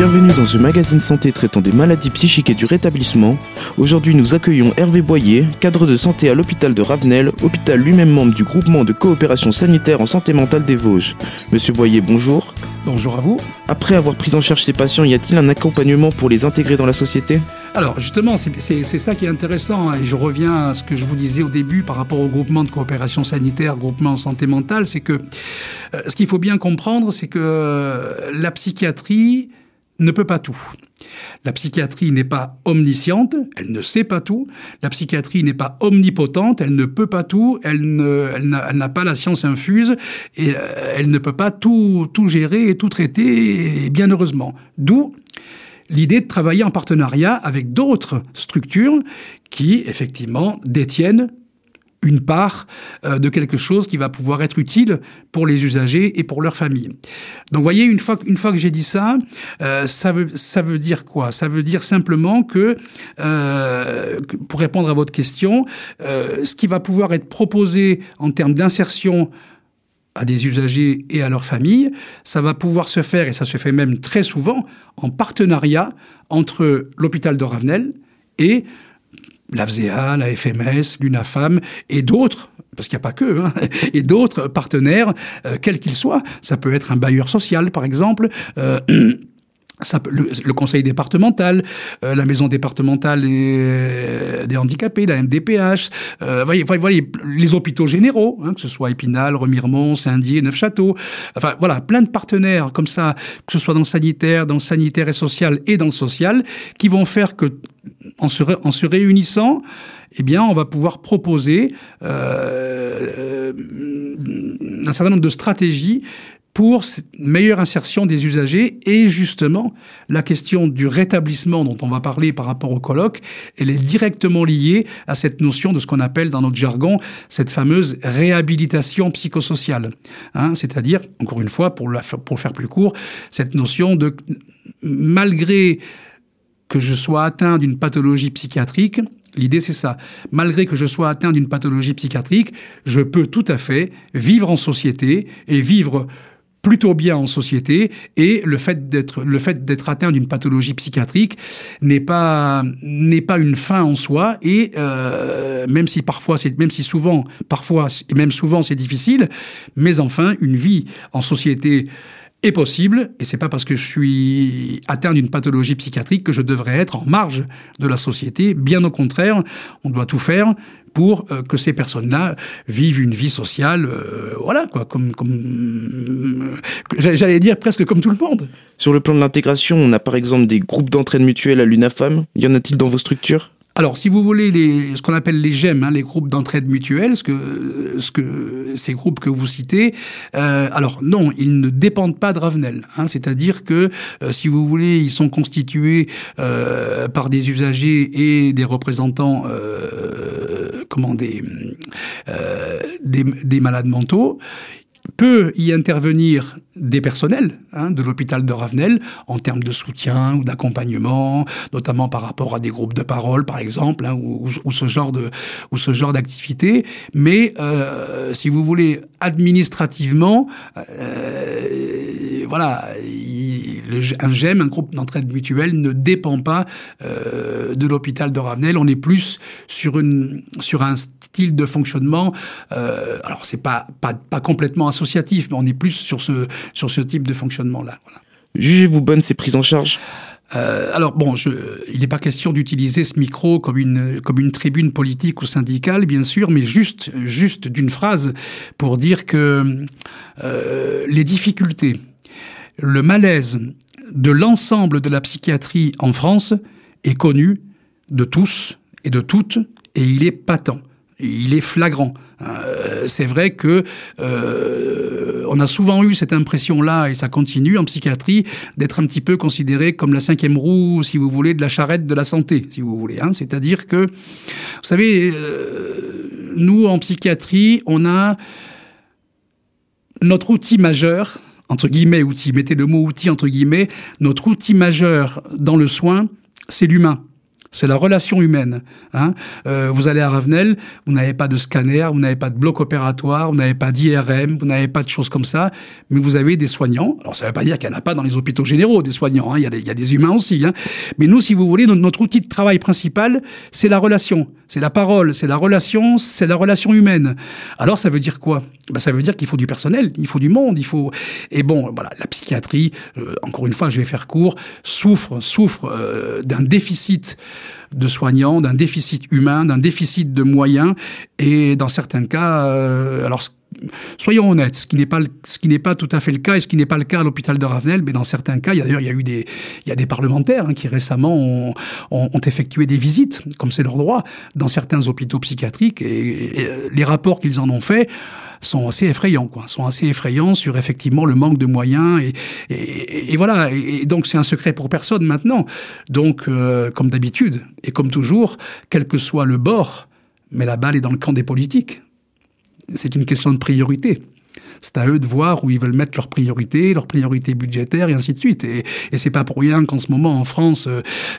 Bienvenue dans ce magazine santé traitant des maladies psychiques et du rétablissement. Aujourd'hui, nous accueillons Hervé Boyer, cadre de santé à l'hôpital de Ravenel, hôpital lui-même membre du groupement de coopération sanitaire en santé mentale des Vosges. Monsieur Boyer, bonjour. Bonjour à vous. Après avoir pris en charge ces patients, y a-t-il un accompagnement pour les intégrer dans la société? Alors justement, c'est ça qui est intéressant, hein, et je reviens à ce que je vous disais au début par rapport au groupement de coopération sanitaire, groupement en santé mentale, c'est que euh, ce qu'il faut bien comprendre, c'est que euh, la psychiatrie ne peut pas tout. La psychiatrie n'est pas omnisciente, elle ne sait pas tout. La psychiatrie n'est pas omnipotente, elle ne peut pas tout. Elle n'a pas la science infuse et euh, elle ne peut pas tout, tout gérer et tout traiter, bien heureusement. D'où l'idée de travailler en partenariat avec d'autres structures qui, effectivement, détiennent une part euh, de quelque chose qui va pouvoir être utile pour les usagers et pour leur famille. Donc, voyez, une fois, que j'ai dit ça, euh, ça, veut, dire quoi? Ça veut dire simplement que, euh, pour répondre à votre question, ce qui va pouvoir être proposé en termes d'insertion à des usagers et à leurs familles, ça va pouvoir se faire, et ça se fait même très souvent, en partenariat entre l'hôpital de Ravenel et l'AFSEA, la FMS, l'UNAFAM et d'autres, parce qu'il n'y a pas que, hein, et d'autres partenaires, euh, quels qu'ils soient. Ça peut être un bailleur social, par exemple. Euh, le, conseil départemental, euh, la maison départementale des, des handicapés, la MDPH, euh, voyez, voyez, les hôpitaux généraux, hein, que ce soit Épinal, Remiremont, Saint-Dié, Neufchâteau, enfin voilà, plein de partenaires comme ça, que ce soit dans le sanitaire, dans le sanitaire et social et dans le social, qui vont faire que, en se, en se réunissant, eh bien, on va pouvoir proposer euh, un certain nombre de stratégies pour cette meilleure insertion des usagers et justement la question du rétablissement dont on va parler par rapport au colloque, elle est directement liée à cette notion de ce qu'on appelle dans notre jargon cette fameuse réhabilitation psychosociale. Hein, C'est-à-dire, encore une fois, pour, pour le faire plus court, cette notion de malgré que je sois atteint d'une pathologie psychiatrique, L'idée, c'est ça. Malgré que je sois atteint d'une pathologie psychiatrique, je peux tout à fait vivre en société et vivre plutôt bien en société et le fait d'être atteint d'une pathologie psychiatrique n'est pas une fin en soi et euh, même si parfois c'est souvent c'est difficile mais enfin une vie en société est possible, et c'est pas parce que je suis atteint d'une pathologie psychiatrique que je devrais être en marge de la société. Bien au contraire, on doit tout faire pour euh, que ces personnes-là vivent une vie sociale, euh, voilà, quoi, comme, euh, j'allais dire presque comme tout le monde. Sur le plan de l'intégration, on a par exemple des groupes d'entraide mutuelle à l'UNAFAM. Y en a-t-il dans vos structures? Alors, si vous voulez, ce qu'on appelle les GEM, hein, les groupes d'entraide mutuelle, ce que, ce que, ces groupes que vous citez, euh, alors non, ils ne dépendent pas de Ravenel. Hein, C'est-à-dire que, euh, si vous voulez, ils sont constitués euh, par des usagers et des représentants, comment, des, des malades mentaux peut y intervenir des personnels hein, de l'hôpital de Ravenel en termes de soutien ou d'accompagnement, notamment par rapport à des groupes de parole, par exemple, hein, ou, ce genre de ou ce genre d'activité. Mais euh, si vous voulez, administrativement, euh, voilà, un GEM, un groupe d'entraide mutuelle, ne dépend pas euh, de l'hôpital de Ravenel. On est plus sur une sur un style de fonctionnement. Euh, alors c'est pas, pas pas complètement associatif, mais on est plus sur ce sur ce type de fonctionnement-là. Jugez-vous bonne ces prises en charge? Euh, alors bon, je, il n'est pas question d'utiliser ce micro comme une comme une tribune politique ou syndicale, bien sûr, mais juste juste d'une phrase pour dire que euh, les difficultés, le malaise de l'ensemble de la psychiatrie en France est connu de tous et de toutes, et il est patent il est flagrant. Euh, c'est vrai que euh, on a souvent eu cette impression-là, et ça continue en psychiatrie, d'être un petit peu considéré comme la cinquième roue, si vous voulez, de la charrette de la santé, si vous voulez. Hein. C'est-à-dire que, vous savez, euh, nous en psychiatrie, on a notre outil majeur, entre guillemets outil, mettez le mot outil entre guillemets, notre outil majeur dans le soin, c'est l'humain. C'est la relation humaine. Hein. Euh, vous allez à Ravenel, vous n'avez pas de scanner, vous n'avez pas de bloc opératoire, vous n'avez pas d'IRM, vous n'avez pas de choses comme ça, mais vous avez des soignants. Alors ça ne veut pas dire qu'il n'y en a pas dans les hôpitaux généraux des soignants, hein. il, y a des, il, y a des, humains aussi. Hein. Mais nous, si vous voulez, notre, notre outil de travail principal, c'est la relation, c'est la parole, c'est la relation, c'est la relation humaine. Alors ça veut dire quoi? Ben, Ça veut dire qu'il faut du personnel, il faut du monde, il faut... Et bon, voilà, la psychiatrie, euh, encore une fois, je vais faire court, souffre, souffre euh, d'un déficit de soignants, d'un déficit humain, d'un déficit de moyens, et dans certains cas, euh, alors soyons honnêtes, ce qui n'est pas tout à fait le cas et ce qui n'est pas le cas à l'hôpital de Ravenel, mais dans certains cas, il y a d'ailleurs il y a eu des il y a des parlementaires hein, qui récemment ont, effectué des visites, comme c'est leur droit, dans certains hôpitaux psychiatriques et, les rapports qu'ils en ont faits sont assez effrayants. Sont assez effrayants sur effectivement le manque de moyens et, et, voilà. Et, donc c'est un secret pour personne maintenant. Donc euh, comme d'habitude et comme toujours, quel que soit le bord, mais la balle est dans le camp des politiques. C'est une question de priorité. C'est à eux de voir où ils veulent mettre leurs priorités, leurs priorités budgétaires et ainsi de suite. Et, c'est pas pour rien qu'en ce moment en France,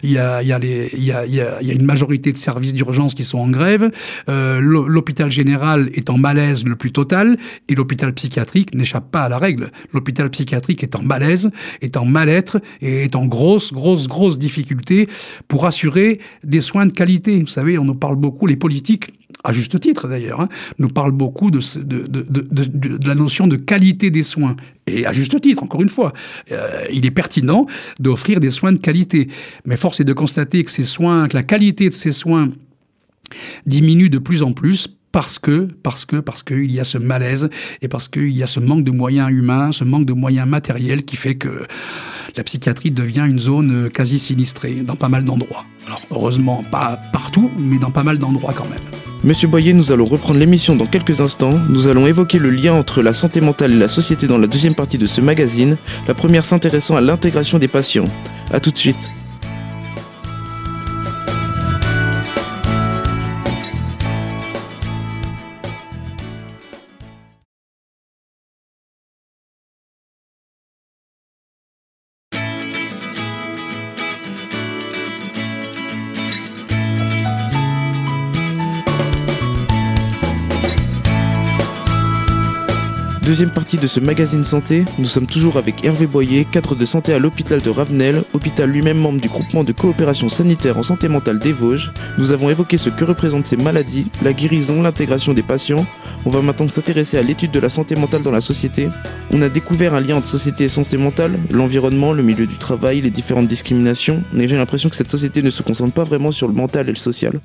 il y, a, y, y, a, une majorité de services d'urgence qui sont en grève. Euh, l'hôpital général est en malaise le plus total et l'hôpital psychiatrique n'échappe pas à la règle. L'hôpital psychiatrique est en malaise, est en mal-être et est en grosse, grosse, grosse difficulté pour assurer des soins de qualité. Vous savez, on nous parle beaucoup, les politiques à juste titre d'ailleurs, hein, nous parle beaucoup de, la notion de qualité des soins. Et à juste titre, encore une fois, euh, il est pertinent d'offrir des soins de qualité. Mais force est de constater que ces soins, que la qualité de ces soins diminue de plus en plus parce que, parce que, parce qu'il y a ce malaise et parce qu'il y a ce manque de moyens humains, ce manque de moyens matériels qui fait que la psychiatrie devient une zone quasi sinistrée dans pas mal d'endroits. Alors heureusement pas partout, mais dans pas mal d'endroits quand même. Monsieur Boyer, nous allons reprendre l'émission dans quelques instants. Nous allons évoquer le lien entre la santé mentale et la société dans la deuxième partie de ce magazine, la première s'intéressant à l'intégration des patients. A tout de suite. Deuxième partie de ce magazine santé, nous sommes toujours avec Hervé Boyer, cadre de santé à l'hôpital de Ravenel, hôpital lui-même membre du groupement de coopération sanitaire en santé mentale des Vosges. Nous avons évoqué ce que représentent ces maladies, la guérison, l'intégration des patients. On va maintenant s'intéresser à l'étude de la santé mentale dans la société. On a découvert un lien entre société et santé mentale, l'environnement, le milieu du travail, les différentes discriminations, mais j'ai l'impression que cette société ne se concentre pas vraiment sur le mental et le social.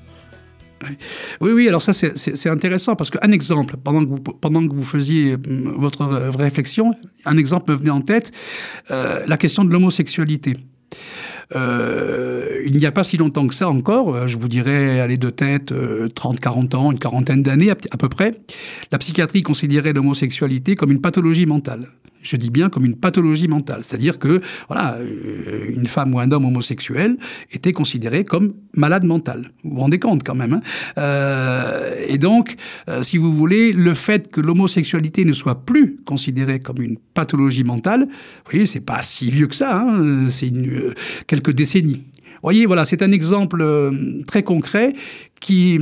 Oui, oui, alors ça c'est intéressant parce qu'un exemple, pendant que, vous, pendant que vous faisiez euh, votre réflexion, un exemple me venait en tête, euh, la question de l'homosexualité. Euh, il n'y a pas si longtemps que ça encore, je vous dirais, aller de tête, 30, 40 ans, une quarantaine d'années à, peu près, la psychiatrie considérait l'homosexualité comme une pathologie mentale je dis bien comme une pathologie mentale. C'est-à-dire que voilà, euh, une femme ou un homme homosexuel était considéré comme malade mental. Vous vous rendez compte quand même. Hein euh, et donc, euh, si vous voulez, le fait que l'homosexualité ne soit plus considérée comme une pathologie mentale, vous voyez, c'est pas si vieux que ça. Hein c'est quelques décennies voyez, voilà, c'est un exemple euh, très concret qui,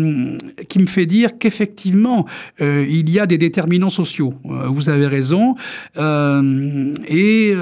qui me fait dire qu'effectivement, euh, il y a des déterminants sociaux. Euh, vous avez raison. et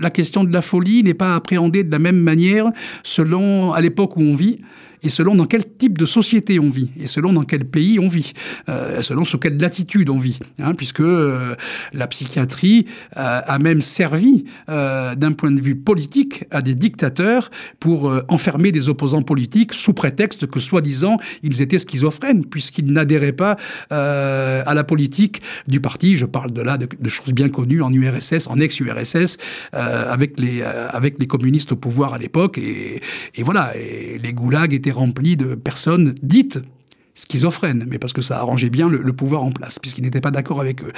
la question de la folie n'est pas appréhendée de la même manière selon à l'époque où on vit et selon dans quel type de société on vit, et selon dans quel pays on vit, euh, selon sous quelle latitude on vit, hein, puisque euh, la psychiatrie euh, a même servi d'un point de vue politique à des dictateurs pour enfermer des opposants politiques sous prétexte que soi-disant ils étaient schizophrènes, puisqu'ils n'adhéraient pas à la politique du parti. Je parle de là de, choses bien connues en URSS, en ex-URSS, avec, les, avec les communistes au pouvoir à l'époque, et, voilà, les goulags étaient rempli de personnes dites schizophrènes, mais parce que ça arrangeait bien le, pouvoir en place, puisqu'ils n'étaient pas d'accord avec eux.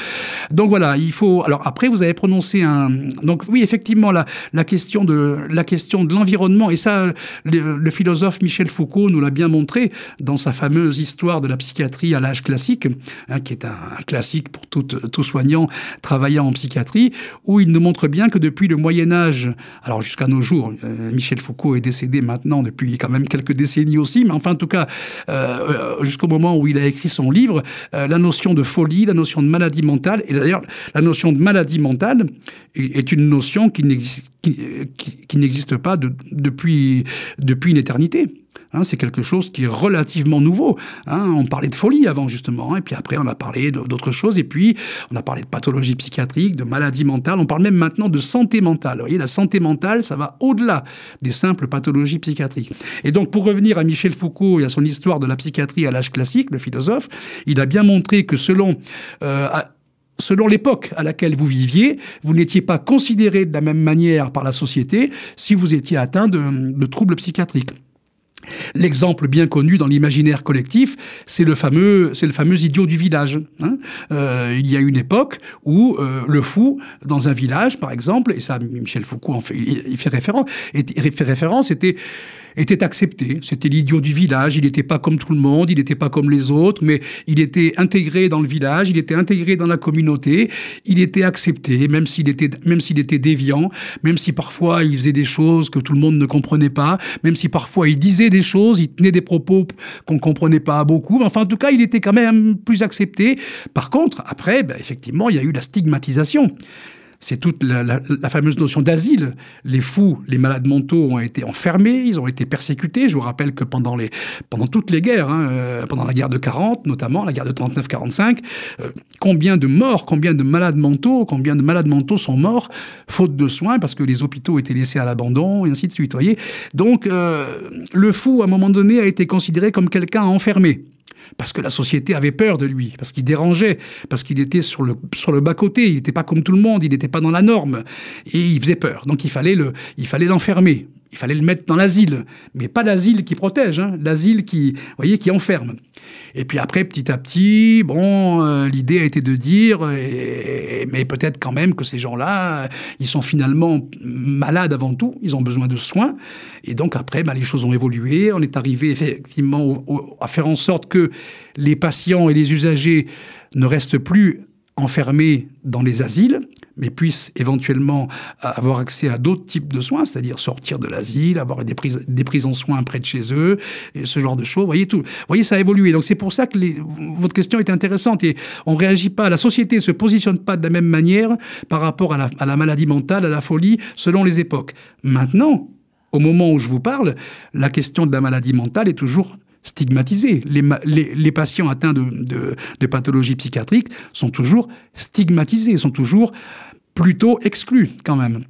Donc voilà, il faut. Alors après, vous avez prononcé un. Donc oui, effectivement, la, question de la question de l'environnement, et ça, le, philosophe Michel Foucault nous l'a bien montré dans sa fameuse histoire de la psychiatrie à l'âge classique, hein, qui est un, classique pour tout, tout soignant travaillant en psychiatrie, où il nous montre bien que depuis le Moyen Âge, alors jusqu'à nos jours, euh, Michel Foucault est décédé maintenant depuis quand même quelques décennies aussi, mais enfin en tout cas. Euh, jusqu'au moment où il a écrit son livre, euh, la notion de folie, la notion de maladie mentale, et d'ailleurs la notion de maladie mentale est, une notion qui n'existe pas depuis, depuis une éternité. Hein, c'est quelque chose qui est relativement nouveau. Hein. On parlait de folie avant, justement, et puis après, on a parlé d'autres choses, et puis on a parlé de pathologie psychiatrique, de maladie mentale, on parle même maintenant de santé mentale. Vous voyez, la santé mentale, ça va au-delà des simples pathologies psychiatriques. Et donc, pour revenir à Michel Foucault et à son histoire de la psychiatrie à l'âge classique, le philosophe, il a bien montré que selon... Euh, selon l'époque à laquelle vous viviez, vous n'étiez pas considéré de la même manière par la société si vous étiez atteint de troubles psychiatriques. L'exemple bien connu dans l'imaginaire collectif, c'est le fameux, c'est le fameux idiot du village. Hein. Euh, il y a une époque où euh, le fou dans un village, par exemple, et ça, Michel Foucault en fait, il fait référence, il fait référence, était était accepté. C'était l'idiot du village. Il n'était pas comme tout le monde, il n'était pas comme les autres, mais il était intégré dans le village, il était intégré dans la communauté, il était accepté, même s'il était, même s'il était déviant, même si parfois il faisait des choses que tout le monde ne comprenait pas, même si parfois il disait des choses, il tenait des propos qu'on comprenait pas beaucoup. Enfin, en tout cas, il était quand même plus accepté. Par contre, après, ben, effectivement, il y a eu la stigmatisation c'est toute la, fameuse notion d'asile. Les fous, les malades mentaux ont été enfermés, ils ont été persécutés. Je vous rappelle que pendant, les, pendant toutes les guerres, hein, euh, pendant la guerre de 40 notamment, la guerre de 39-45, euh, combien de morts, combien de malades mentaux, combien de malades mentaux sont morts faute de soins parce que les hôpitaux étaient laissés à l'abandon et ainsi de suite. Voyez Donc euh, le fou, à un moment donné, a été considéré comme quelqu'un enfermé parce que la société avait peur de lui, parce qu'il dérangeait, parce qu'il était sur le, bas-côté, il n'était pas comme tout le monde, il n'était pas dans la norme, et il faisait peur. Donc il fallait le, il fallait l'enfermer. Il fallait le mettre dans l'asile, mais pas l'asile qui protège, hein, l'asile qui, voyez, qui enferme. Et puis après, petit à petit, bon, euh, l'idée a été de dire, mais peut-être quand même que ces gens-là, ils sont finalement malades avant tout, ils ont besoin de soins. Et donc après, bah, les choses ont évolué. On est arrivé effectivement à faire en sorte que les patients et les usagers ne restent plus enfermés dans les asiles, mais puissent éventuellement avoir accès à d'autres types de soins, c'est-à-dire sortir de l'asile, avoir des prises, des prises en soins près de chez eux, ce genre de choses. Vous voyez, tout, vous voyez ça a évolué. Donc c'est pour ça que votre question est intéressante et on ne réagit pas. La société ne se positionne pas de la même manière par rapport à la maladie mentale, à la folie, selon les époques. Maintenant, au moment où je vous parle, la question de la maladie mentale est toujours stigmatisés. Les, patients atteints de, de, pathologies psychiatriques sont toujours stigmatisés, sont toujours plutôt exclus quand même.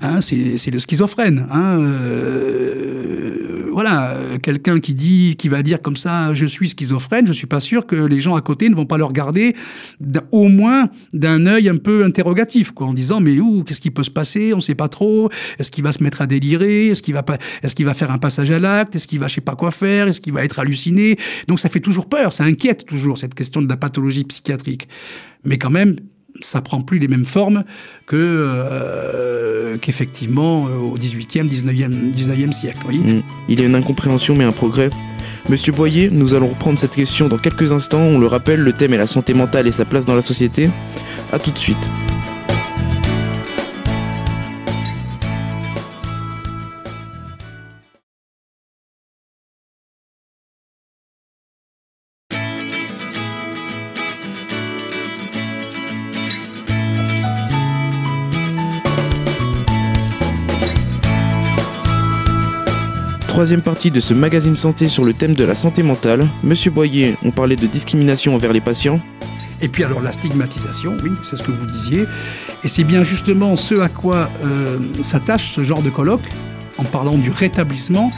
Hein, c'est le schizophrène. Hein, euh, voilà, quelqu'un qui dit, qui va dire comme ça, je suis schizophrène. Je suis pas sûr que les gens à côté ne vont pas le regarder, au moins d'un œil un peu interrogatif, en disant mais où, qu'est-ce qui peut se passer On ne sait pas trop. Est-ce qu'il va se mettre à délirer Est-ce qu'il va pas Est-ce qu'il va faire un passage à l'acte Est-ce qu'il va, je sais pas quoi faire Est-ce qu'il va être halluciné Donc ça fait toujours peur, ça inquiète toujours cette question de la pathologie psychiatrique. Mais quand même, ça prend plus les mêmes formes euh, qu'effectivement euh, au 18e, 19e, 19e siècle. Mm. Il y a une incompréhension mais un progrès. Monsieur Boyer, nous allons reprendre cette question dans quelques instants. On le rappelle, le thème est la santé mentale et sa place dans la société. A tout de suite. Troisième partie de ce magazine santé sur le thème de la santé mentale. Monsieur Boyer, on parlait de discrimination envers les patients. Et puis alors la stigmatisation, oui, c'est ce que vous disiez. Et c'est bien justement ce à quoi euh, s'attache ce genre de colloque, en parlant du rétablissement.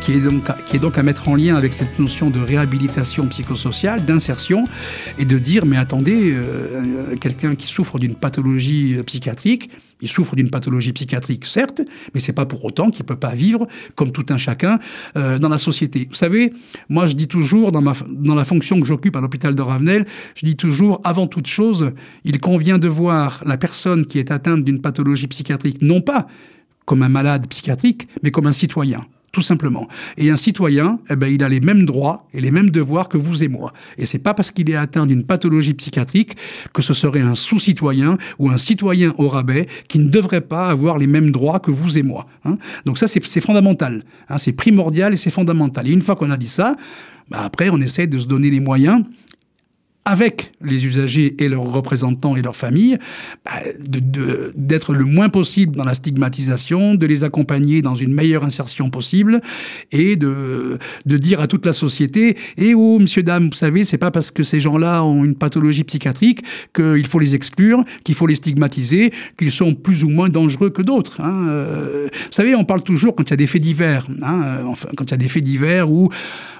Qui, est donc, qui est donc à mettre en lien avec cette notion de réhabilitation psychosociale, d'insertion, et de dire, mais attendez, quelqu'un qui souffre d'une pathologie psychiatrique, il souffre d'une pathologie psychiatrique, certes, mais c'est pas pour autant qu'il peut pas vivre comme tout un chacun euh, dans la société. Vous savez, moi je dis toujours dans, ma, dans la fonction que j'occupe à l'hôpital de Ravenel, je dis toujours, avant toute chose, il convient de voir la personne qui est atteinte d'une pathologie psychiatrique non pas comme un malade psychiatrique, mais comme un citoyen tout simplement. Et un citoyen, eh ben, il a les mêmes droits et les mêmes devoirs que vous et moi. Et c'est pas parce qu'il est atteint d'une pathologie psychiatrique que ce serait un sous-citoyen ou un citoyen au rabais qui ne devrait pas avoir les mêmes droits que vous et moi. Hein. Donc ça, c'est fondamental. Hein. C'est primordial et c'est fondamental. Et une fois qu'on a dit ça, bah après, on essaie de se donner les moyens avec les usagers et leurs représentants et leurs familles, bah, d'être le moins possible dans la stigmatisation, de les accompagner dans une meilleure insertion possible et de, de dire à toute la société eh oh, monsieur, dame, vous savez, c'est pas parce que ces gens-là ont une pathologie psychiatrique qu'il faut les exclure, qu'il faut les stigmatiser, qu'ils sont plus ou moins dangereux que d'autres. Hein. Euh, vous savez, on parle toujours quand il y a des faits divers, hein, euh, enfin, quand il y a des faits divers où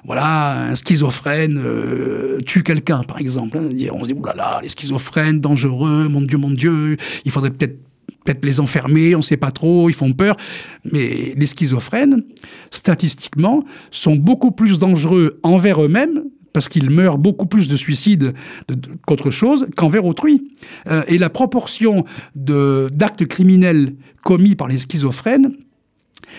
voilà, un schizophrène euh, tue quelqu'un, par exemple. Hein, on se dit, oulala, les schizophrènes, dangereux, mon Dieu, mon Dieu, il faudrait peut-être peut-être les enfermer, on ne sait pas trop, ils font peur. Mais les schizophrènes, statistiquement, sont beaucoup plus dangereux envers eux-mêmes parce qu'ils meurent beaucoup plus de suicides qu'autre chose qu'envers autrui. Euh, et la proportion d'actes criminels commis par les schizophrènes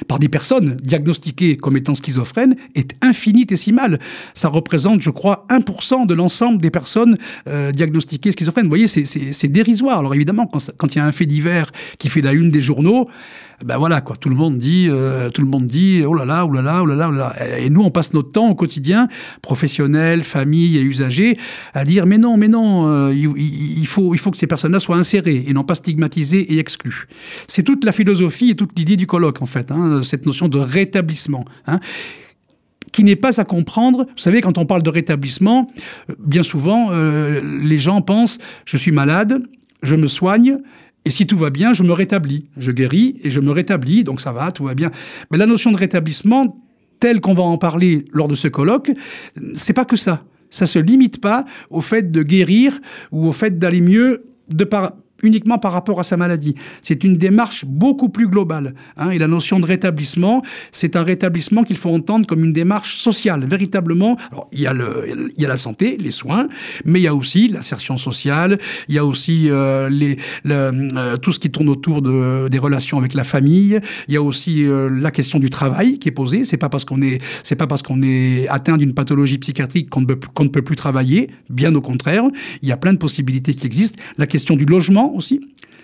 par des personnes diagnostiquées comme étant schizophrènes est infinitésimale. Ça représente, je crois, 1% de l'ensemble des personnes euh, diagnostiquées schizophrènes. Vous voyez, c'est dérisoire. Alors évidemment, quand il y a un fait divers qui fait la une des journaux, ben voilà quoi, tout le monde dit, euh, tout le monde dit, oh là là, oh là là, oh là là, oh là là. Et nous, on passe notre temps au quotidien, professionnels, familles et usagers, à dire mais non, mais non, euh, il, faut, il faut que ces personnes-là soient insérées et non pas stigmatisées et exclues. C'est toute la philosophie et toute l'idée du colloque en fait, hein, cette notion de rétablissement. Hein qui n'est pas à comprendre. Vous savez, quand on parle de rétablissement, euh, bien souvent, les gens pensent je suis malade, je me soigne et si tout va bien, je me rétablis. Je guéris et je me rétablis, donc ça va, tout va bien. Mais la notion de rétablissement, telle qu'on va en parler lors de ce colloque, c'est pas que ça. Ça se limite pas au fait de guérir ou au fait d'aller mieux de par, uniquement par rapport à sa maladie. C'est une démarche beaucoup plus globale. Hein, et la notion de rétablissement, c'est un rétablissement qu'il faut entendre comme une démarche sociale, véritablement. Alors, il y a le, il y a la santé, les soins, mais il y a aussi l'insertion sociale, il y a aussi euh, les, euh, tout ce qui tourne autour de, des relations avec la famille. Il y a aussi euh, la question du travail qui est posée. C'est pas parce qu'on est, c'est pas parce qu'on est atteint d'une pathologie psychiatrique qu'on ne, peut, qu'on ne peut plus travailler. Bien au contraire, il y a plein de possibilités qui existent. La question du logement aussi.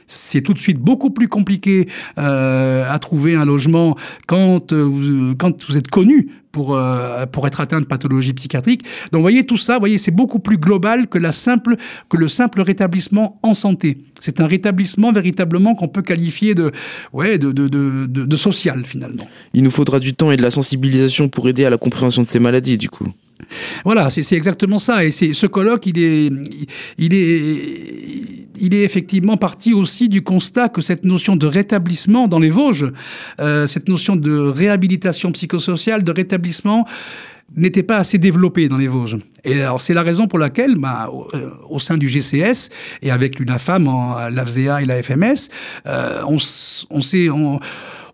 C'est tout de suite beaucoup plus compliqué euh, à trouver un logement quand, euh, vous, quand vous êtes connu pour, euh, pour être atteint de pathologie psychiatrique. Donc, vous voyez, tout ça, voyez, c'est beaucoup plus global que, la simple, que le simple rétablissement en santé. C'est un rétablissement véritablement qu'on peut qualifier de, ouais, de, de, de, de social, finalement. Il nous faudra du temps et de la sensibilisation pour aider à la compréhension de ces maladies, du coup. Voilà, c'est exactement ça. Et ce colloque, il est, il est, il est effectivement parti aussi du constat que cette notion de rétablissement dans les Vosges, euh, cette notion de réhabilitation psychosociale, de rétablissement, n'était pas assez développée dans les Vosges. Et alors c'est la raison pour laquelle, bah, euh, au, sein du GCS et avec l'UNAFAM, l'AFZEA et la FMS, euh,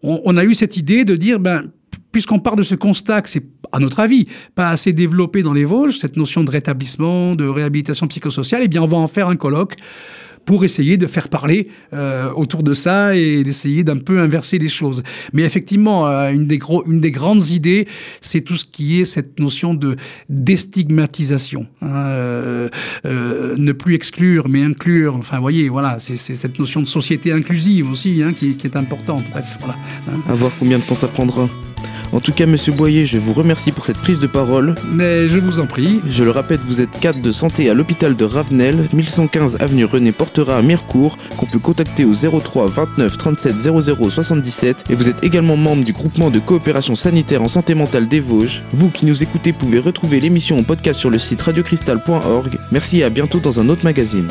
on, a eu cette idée de dire, ben, puisqu'on part de ce constat que c'est, à notre avis, pas assez développé dans les Vosges, cette notion de rétablissement, de réhabilitation psychosociale, eh bien on va en faire un colloque pour essayer de faire parler euh, autour de ça et d'essayer d'un peu inverser les choses. Mais effectivement, euh, une, des gros, une des grandes idées, c'est tout ce qui est cette notion de déstigmatisation. Hein, euh, ne plus exclure, mais inclure. Enfin, voyez, voilà, c'est cette notion de société inclusive aussi hein, qui, qui, est importante. Bref, voilà. Hein. À voir combien de temps ça prendra. En tout cas, monsieur Boyer, je vous remercie pour cette prise de parole. Mais je vous en prie. Je le rappelle, vous êtes cadre de santé à l'hôpital de Ravenel, 1115 avenue René Portera à Mirecourt, qu'on peut contacter au 03 29 37 00 77. Et vous êtes également membre du groupement de coopération sanitaire en santé mentale des Vosges. Vous qui nous écoutez pouvez retrouver l'émission en podcast sur le site radiocristal.org. Merci et à bientôt dans un autre magazine.